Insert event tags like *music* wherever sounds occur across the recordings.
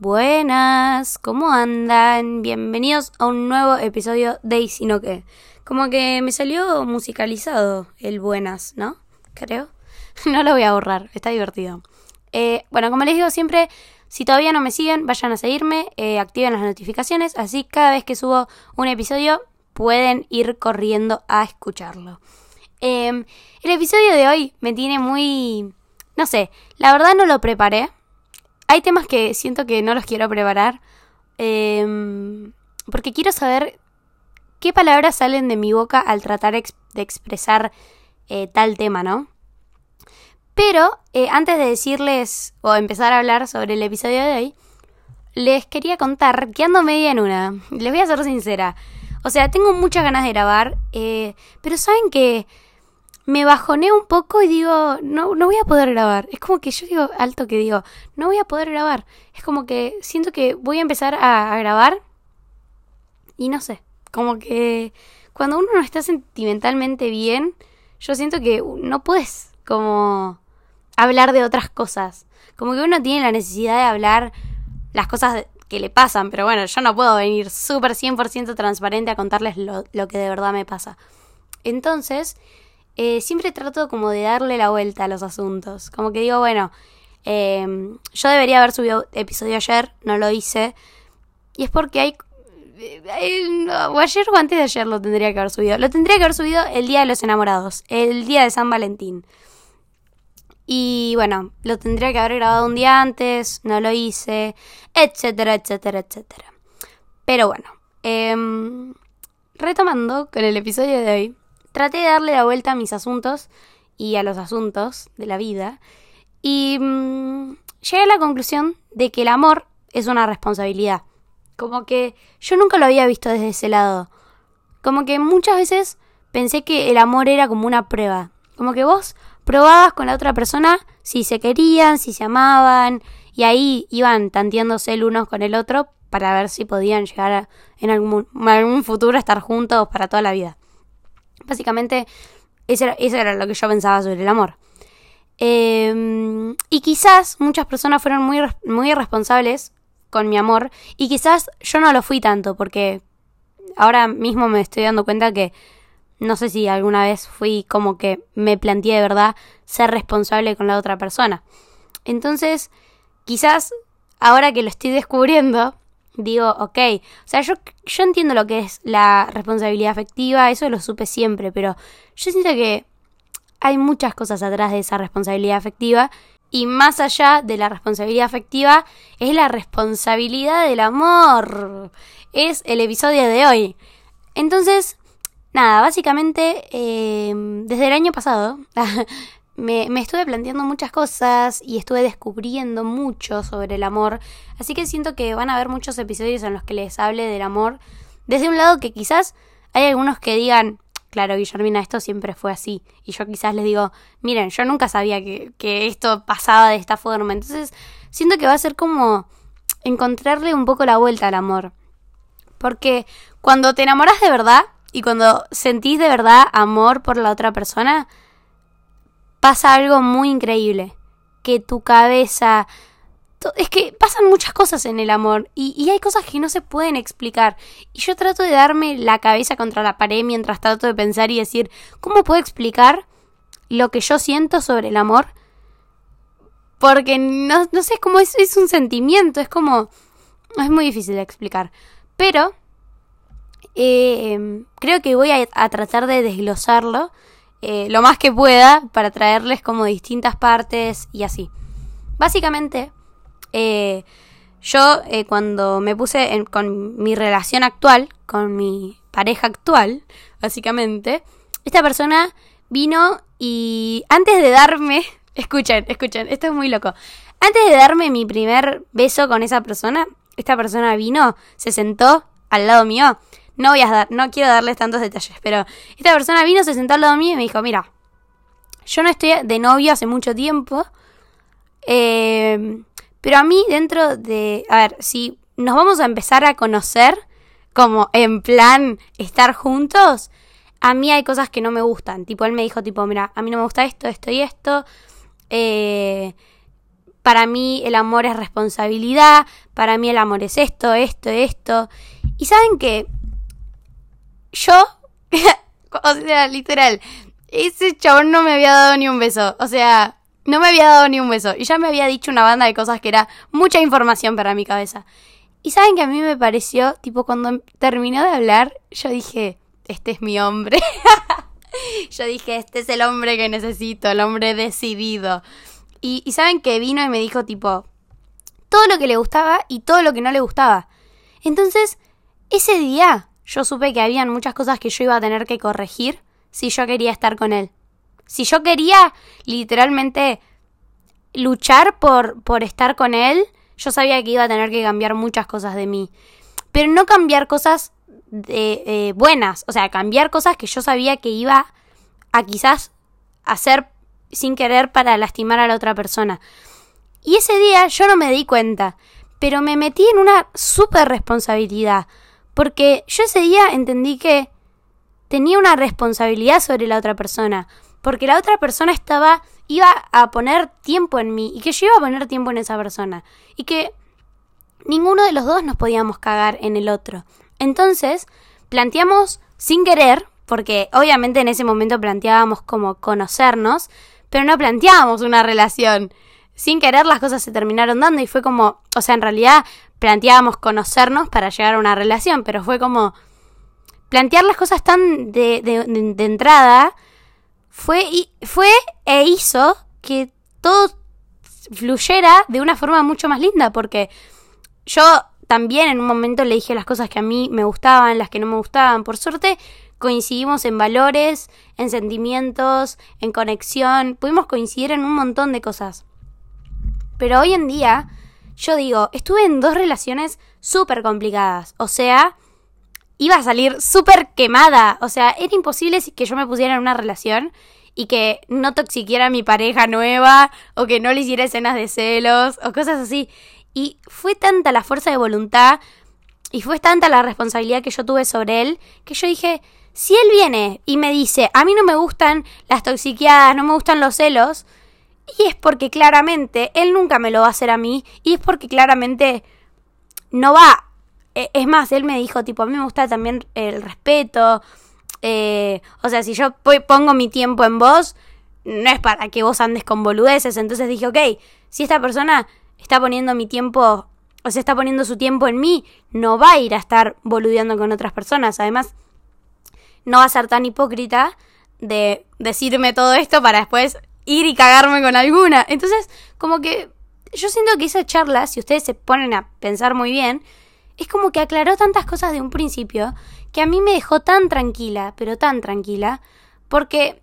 Buenas, ¿cómo andan? Bienvenidos a un nuevo episodio de Y Sino que. Como que me salió musicalizado el buenas, ¿no? Creo. *laughs* no lo voy a borrar, está divertido. Eh, bueno, como les digo siempre, si todavía no me siguen, vayan a seguirme, eh, activen las notificaciones, así cada vez que subo un episodio pueden ir corriendo a escucharlo. Em, el episodio de hoy me tiene muy... No sé, la verdad no lo preparé hay temas que siento que no los quiero preparar. Em, porque quiero saber qué palabras salen de mi boca al tratar de expresar eh, tal tema, ¿no? Pero eh, antes de decirles o empezar a hablar sobre el episodio de hoy, les quería contar que ando media en una. Les voy a ser sincera. O sea, tengo muchas ganas de grabar, eh, pero saben que me bajoné un poco y digo, no, no voy a poder grabar. Es como que yo digo alto que digo, no voy a poder grabar. Es como que siento que voy a empezar a, grabar y no sé, como que cuando uno no está sentimentalmente bien, yo siento que no puedes como hablar de otras cosas. Como que uno tiene la necesidad de hablar las cosas que le pasan, pero bueno, yo no puedo venir súper 100% transparente a contarles lo, lo que de verdad me pasa. Entonces, eh, siempre trato como de darle la vuelta a los asuntos. Como que digo, bueno, em, yo debería haber subido episodio ayer, no lo hice. Y es porque hay... o ayer o antes de ayer lo tendría que haber subido. Lo tendría que haber subido el día de los enamorados, el día de San Valentín. Y bueno, lo tendría que haber grabado un día antes, no lo hice, etcétera, etcétera, etcétera. Pero bueno, em, retomando con el episodio de hoy, traté de darle la vuelta a mis asuntos y a los asuntos de la vida y mm, llegué a la conclusión de que el amor es una responsabilidad. Como que yo nunca lo había visto desde ese lado. Como que muchas veces pensé que el amor era como una prueba. Como que vos probabas con la otra persona si se querían, si se amaban, y ahí iban tanteándose el uno con el otro para ver si podían llegar en, algún, en algún futuro a estar juntos para toda la vida. Básicamente, eso era, lo que yo pensaba sobre el amor. Em, y quizás muchas personas fueron muy, muy irresponsables con mi amor y quizás yo no lo fui tanto porque ahora mismo me estoy dando cuenta que no sé si alguna vez fui como que me planteé de verdad ser responsable con la otra persona. Entonces, quizás ahora que lo estoy descubriendo, digo, ok, o sea, yo, yo entiendo lo que es la responsabilidad afectiva, eso lo supe siempre, pero yo siento que hay muchas cosas atrás de esa responsabilidad afectiva y más allá de la responsabilidad afectiva es la responsabilidad del amor. Es el episodio de hoy. Entonces, nada, básicamente eh, desde el año pasado *laughs* me, me, estuve planteando muchas cosas y estuve descubriendo mucho sobre el amor. Así que siento que van a haber muchos episodios en los que les hable del amor. Desde un lado que quizás hay algunos que digan, claro, Guillermina, esto siempre fue así. Y yo quizás les digo, miren, yo nunca sabía que, que esto pasaba de esta forma. Entonces, siento que va a ser como encontrarle un poco la vuelta al amor. Porque cuando te enamoras de verdad y cuando sentís de verdad amor por la otra persona, pasa algo muy increíble. Que tu cabeza... Es que pasan muchas cosas en el amor y, hay cosas que no se pueden explicar. Y yo trato de darme la cabeza contra la pared mientras trato de pensar y decir, ¿cómo puedo explicar lo que yo siento sobre el amor? Porque no, no sé, cómo es, es un sentimiento, es como... Es muy difícil de explicar. Pero eh, creo que voy a, a tratar de desglosarlo eh, lo más que pueda para traerles como distintas partes y así. Básicamente, eh, yo eh, cuando me puse con mi relación actual, con mi pareja actual, básicamente, esta persona vino y antes de darme, *laughs* escuchen, escuchen, esto es muy loco, antes de darme mi primer beso con esa persona, esta persona vino, se sentó al lado mío no voy a dar, no quiero darles tantos detalles, pero esta persona vino, se sentó al lado mío y me dijo, mira, yo no estoy de novio hace mucho tiempo, eh, pero a mí dentro de, a ver, si nos vamos a empezar a conocer, como en plan estar juntos, a mí hay cosas que no me gustan. Tipo, él me dijo, tipo, mira, a mí no me gusta esto, esto y esto. Eh, para mí el amor es responsabilidad, para mí el amor es esto, esto, esto. Y saben que yo, *laughs* o sea, literal, ese chabón no me había dado ni un beso. O sea, no me había dado ni un beso. Y ya me había dicho una banda de cosas que era mucha información para mi cabeza. Y saben que a mí me pareció, tipo, cuando terminó de hablar, yo dije, este es mi hombre. *laughs* yo dije, este es el hombre que necesito, el hombre decidido. Y, y saben que vino y me dijo, tipo, todo lo que le gustaba y todo lo que no le gustaba. Entonces, ese día yo supe que habían muchas cosas que yo iba a tener que corregir si yo quería estar con él. Si yo quería literalmente luchar por, por estar con él, yo sabía que iba a tener que cambiar muchas cosas de mí. Pero no cambiar cosas de, eh, buenas, o sea, cambiar cosas que yo sabía que iba a quizás hacer sin querer para lastimar a la otra persona. Y ese día yo no me di cuenta, pero me metí en una súper responsabilidad, porque yo ese día entendí que tenía una responsabilidad sobre la otra persona, porque la otra persona estaba iba a poner tiempo en mí y que yo iba a poner tiempo en esa persona y que ninguno de los dos nos podíamos cagar en el otro. Entonces, planteamos sin querer, porque obviamente en ese momento planteábamos como conocernos, pero no planteábamos una relación. Sin querer las cosas se terminaron dando y fue como, o sea, en realidad planteábamos conocernos para llegar a una relación, pero fue como plantear las cosas tan de, entrada fue, fue e hizo que todo fluyera de una forma mucho más linda, porque yo también en un momento le dije las cosas que a mí me gustaban, las que no me gustaban. Por suerte coincidimos en valores, en sentimientos, en conexión, pudimos coincidir en un montón de cosas. Pero hoy en día, yo digo, estuve en dos relaciones súper complicadas, o sea, iba a salir súper quemada. O sea, era imposible que yo me pusiera en una relación y que no toxiquiera a mi pareja nueva o que no le hiciera escenas de celos o cosas así. Y fue tanta la fuerza de voluntad y fue tanta la responsabilidad que yo tuve sobre él que yo dije, si él viene y me dice, a mí no me gustan las toxiqueadas, no me gustan los celos, y es porque claramente él nunca me lo va a hacer a mí y es porque claramente no va e, es más, él me dijo, tipo, a mí me gusta también el respeto. Eh, o sea, si yo pongo mi tiempo en vos, no es para que vos andes con boludeces. Entonces dije, ok, si esta persona está poniendo mi tiempo, o sea, está poniendo su tiempo en mí, no va a ir a estar boludeando con otras personas. Además, no va a ser tan hipócrita de decirme todo esto para después ir y cagarme con alguna. Entonces, como que yo siento que esa charla, si ustedes se ponen a pensar muy bien, es como que aclaró tantas cosas de un principio que a mí me dejó tan tranquila, pero tan tranquila, porque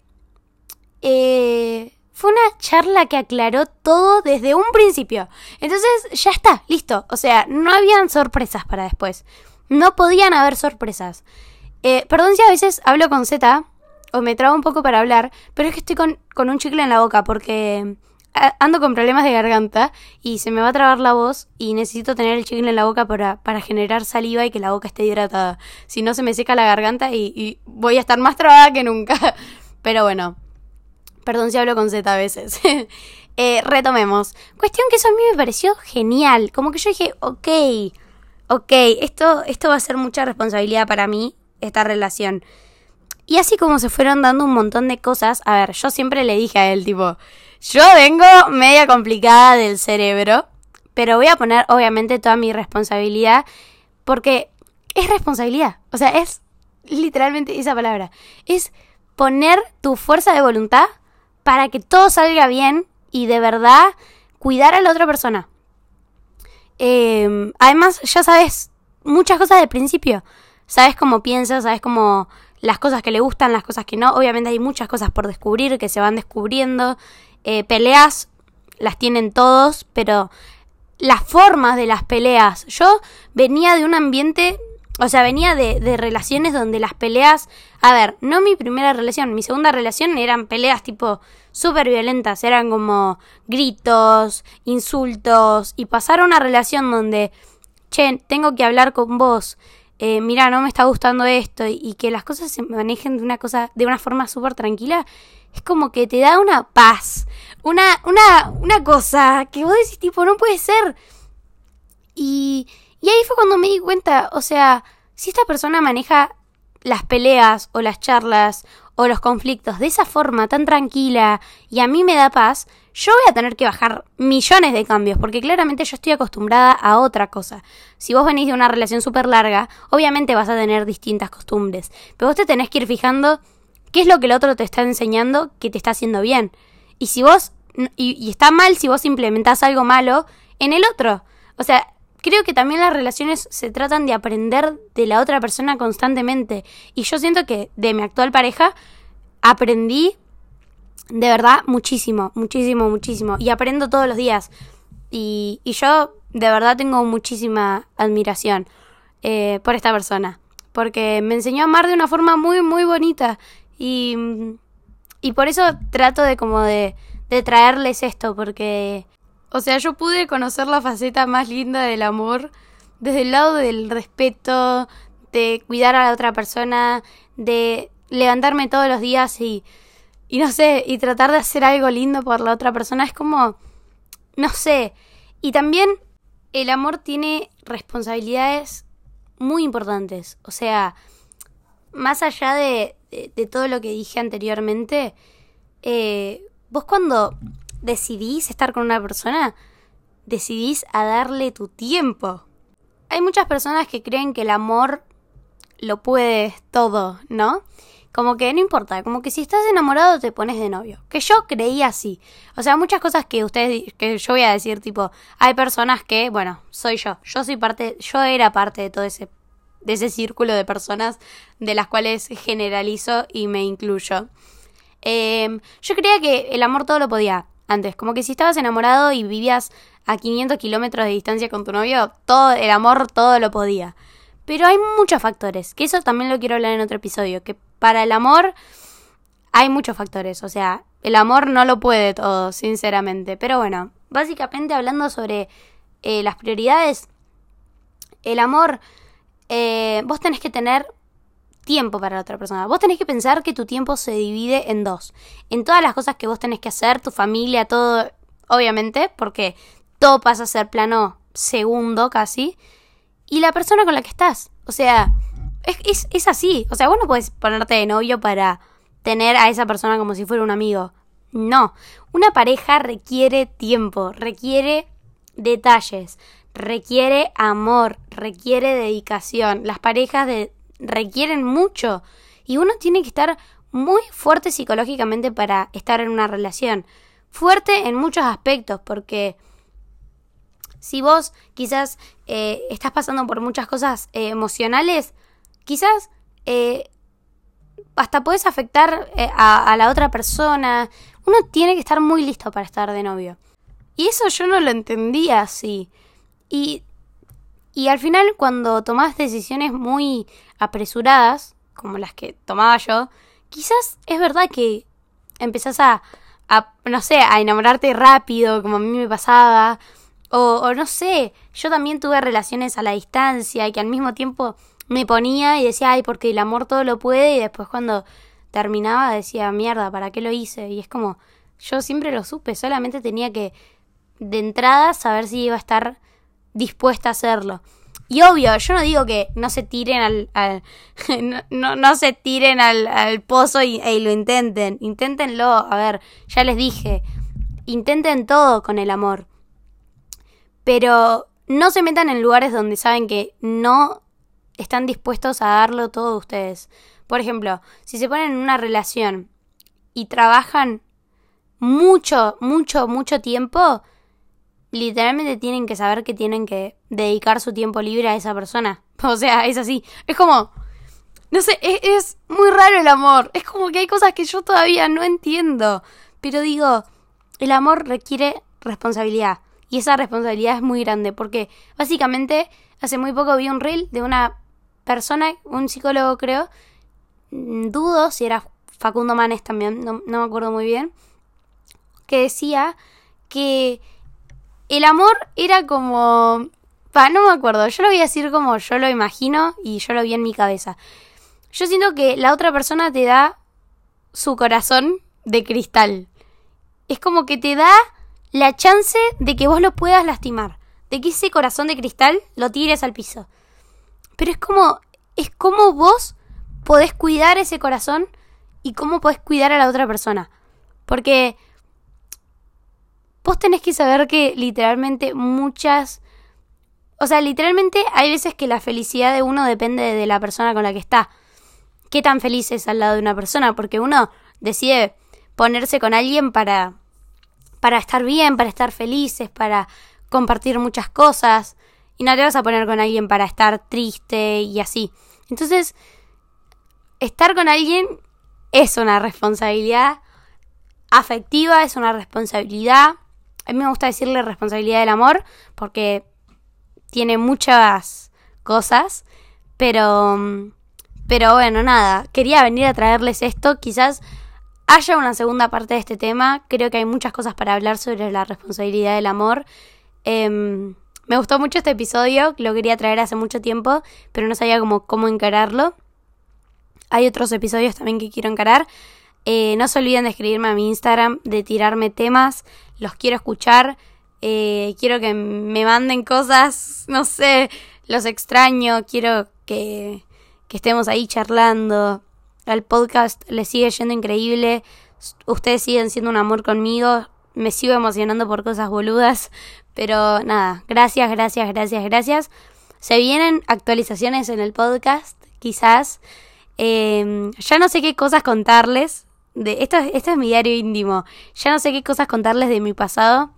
eh, fue una charla que aclaró todo desde un principio. Entonces ya está, listo. O sea, no habían sorpresas para después. No podían haber sorpresas. Eh, perdón si a veces hablo con Z o me trabo un poco para hablar, pero es que estoy con, con un chicle en la boca porque ando con problemas de garganta y se me va a trabar la voz y necesito tener el chicle en la boca para, para generar saliva y que la boca esté hidratada. Si no, se me seca la garganta y, voy a estar más trabada que nunca. *laughs* Pero bueno, perdón si hablo con Z a veces. *laughs* eh, retomemos. Cuestión que eso a mí me pareció genial. Como que yo dije, ok, ok, esto, esto va a ser mucha responsabilidad para mí, esta relación. Y así como se fueron dando un montón de cosas, a ver, yo siempre le dije a él, tipo, yo vengo media complicada del cerebro, pero voy a poner obviamente toda mi responsabilidad porque es responsabilidad. O sea, es literalmente esa palabra. Es poner tu fuerza de voluntad para que todo salga bien y de verdad cuidar a la otra persona. Em, además, ya sabes muchas cosas del principio. Sabes cómo piensas, sabes cómo las cosas que le gustan, las cosas que no. Obviamente hay muchas cosas por descubrir que se van descubriendo. Eh, peleas las tienen todos, pero las formas de las peleas. Yo venía de un ambiente, o sea, venía de, de, relaciones donde las peleas, a ver, no mi primera relación, mi segunda relación eran peleas tipo súper violentas, eran como gritos, insultos, y pasar a una relación donde, che, tengo que hablar con vos, eh, mira, no me está gustando esto, y, que las cosas se manejen de una cosa, de una forma súper tranquila, es como que te da una paz, una, una, una cosa que vos decís tipo, no puede ser. Y, y ahí fue cuando me di cuenta, o sea, si esta persona maneja las peleas o las charlas o los conflictos de esa forma tan tranquila y a mí me da paz, yo voy a tener que bajar millones de cambios, porque claramente yo estoy acostumbrada a otra cosa. Si vos venís de una relación súper larga, obviamente vas a tener distintas costumbres, pero vos te tenés que ir fijando qué es lo que el otro te está enseñando que te está haciendo bien. Y si vos, y, y está mal si vos implementás algo malo en el otro. O sea, creo que también las relaciones se tratan de aprender de la otra persona constantemente. Y yo siento que de mi actual pareja aprendí de verdad muchísimo, muchísimo, muchísimo. Y aprendo todos los días. Y, y yo de verdad tengo muchísima admiración eh, por esta persona. Porque me enseñó a amar de una forma muy, muy bonita. Y, y por eso trato de como de, de traerles esto. Porque o sea, yo pude conocer la faceta más linda del amor desde el lado del respeto, de cuidar a la otra persona, de levantarme todos los días y, y no sé, y tratar de hacer algo lindo por la otra persona. Es como, no sé. Y también el amor tiene responsabilidades muy importantes. O sea, más allá de, de, todo lo que dije anteriormente, eh, vos cuando decidís estar con una persona, decidís a darle tu tiempo. Hay muchas personas que creen que el amor lo puede todo, ¿no? Como que no importa, como que si estás enamorado te pones de novio. Que yo creía así. O sea, muchas cosas que ustedes, que yo voy a decir, tipo, hay personas que, bueno, soy yo. Yo soy parte, yo era parte de todo ese, de ese círculo de personas de las cuales generalizo y me incluyo. Em, yo creía que el amor todo lo podía antes. Como que si estabas enamorado y vivías a 500 kilómetros de distancia con tu novio, todo el amor, todo lo podía. Pero hay muchos factores, que eso también lo quiero hablar en otro episodio, que para el amor hay muchos factores, o sea, el amor no lo puede todo, sinceramente. Pero bueno, básicamente hablando sobre eh, las prioridades, el amor, eh, vos tenés que tener tiempo para la otra persona. Vos tenés que pensar que tu tiempo se divide en dos. En todas las cosas que vos tenés que hacer, tu familia, todo, obviamente, porque todo pasa a ser plano segundo casi. Y la persona con la que estás. O sea, es, así. O sea, vos no puedes ponerte de novio para tener a esa persona como si fuera un amigo. No. Una pareja requiere tiempo, requiere detalles, requiere amor, requiere dedicación. Las parejas de, requieren mucho y uno tiene que estar muy fuerte psicológicamente para estar en una relación. Fuerte en muchos aspectos porque si vos quizás eh, estás pasando por muchas cosas eh, emocionales, quizás eh, hasta puedes afectar a, la otra persona. Uno tiene que estar muy listo para estar de novio. Y eso yo no lo entendía así. Y y al final, cuando tomás decisiones muy apresuradas, como las que tomaba yo, quizás es verdad que empezás a, no sé, a enamorarte rápido, como a mí me pasaba. O, no sé, yo también tuve relaciones a la distancia y que al mismo tiempo me ponía y decía, ay, porque el amor todo lo puede. Y después cuando terminaba decía, mierda, ¿para qué lo hice? Y es como, yo siempre lo supe, solamente tenía que de entrada saber si iba a estar dispuesta a hacerlo. Y obvio, yo no digo que no se tiren al, al *laughs* no, no, se tiren al, pozo y, lo intenten. Inténtenlo, a ver, ya les dije, intenten todo con el amor. Pero no se metan en lugares donde saben que no están dispuestos a darlo todo ustedes. Por ejemplo, si se ponen en una relación y trabajan mucho, mucho, mucho tiempo, literalmente tienen que saber que tienen que dedicar su tiempo libre a esa persona. *laughs* O sea, es así. Es como... No sé, es, muy raro el amor. Es como que hay cosas que yo todavía no entiendo. Pero digo, el amor requiere responsabilidad. Y esa responsabilidad es muy grande. Porque básicamente hace muy poco vi un reel de una persona, un psicólogo creo. Mm, dudo si era Facundo Manes también, no me acuerdo muy bien. Que decía que el amor era como... Pa, no me acuerdo, yo lo voy a decir como yo lo imagino y yo lo vi en mi cabeza. Yo siento que la otra persona te da su corazón de cristal. Es como que te da la chance de que vos lo puedas lastimar, de que ese corazón de cristal lo tires al piso. Pero es como es como vos podés cuidar ese corazón y cómo podés cuidar a la otra persona. Porque vos tenés que saber que literalmente muchas... O sea, literalmente hay veces que la felicidad de uno depende de la persona con la que está. ¿Qué tan feliz es al lado de una persona? Porque uno decide ponerse con alguien para, para estar bien, para estar felices, para compartir muchas cosas. Y no te vas a poner con alguien para estar triste y así. Entonces, estar con alguien es una responsabilidad afectiva, es una responsabilidad. A mí me gusta decirle responsabilidad del amor porque tiene muchas cosas, pero pero bueno, nada, quería venir a traerles esto, quizás haya una segunda parte de este tema, creo que hay muchas cosas para hablar sobre la responsabilidad del amor. Em, me gustó mucho este episodio, lo quería traer hace mucho tiempo, pero no sabía cómo, cómo encararlo. Hay otros episodios también que quiero encarar. Eh, no se olviden de escribirme a mi Instagram, de tirarme temas, los quiero escuchar. Eh, quiero que me manden cosas, no sé, los extraño, quiero que, que estemos ahí charlando. Al podcast le sigue yendo increíble. Ustedes siguen siendo un amor conmigo. Me sigo emocionando por cosas boludas. Pero nada, gracias, gracias, gracias, gracias. Se vienen actualizaciones en el podcast, quizás. Em, ya no sé qué cosas contarles. De, esto, esto es mi diario íntimo. Ya no sé qué cosas contarles de mi pasado.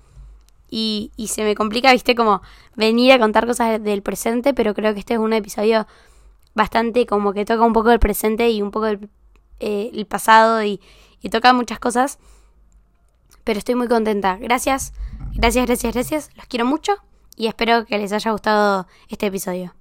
Y, y se me complica, viste, como venir a contar cosas del presente. Pero creo que este es un episodio bastante como que toca un poco el presente y un poco el, eh, pasado y toca muchas cosas. Pero estoy muy contenta. Gracias Gracias, gracias, gracias. Los quiero mucho y espero que les haya gustado este episodio.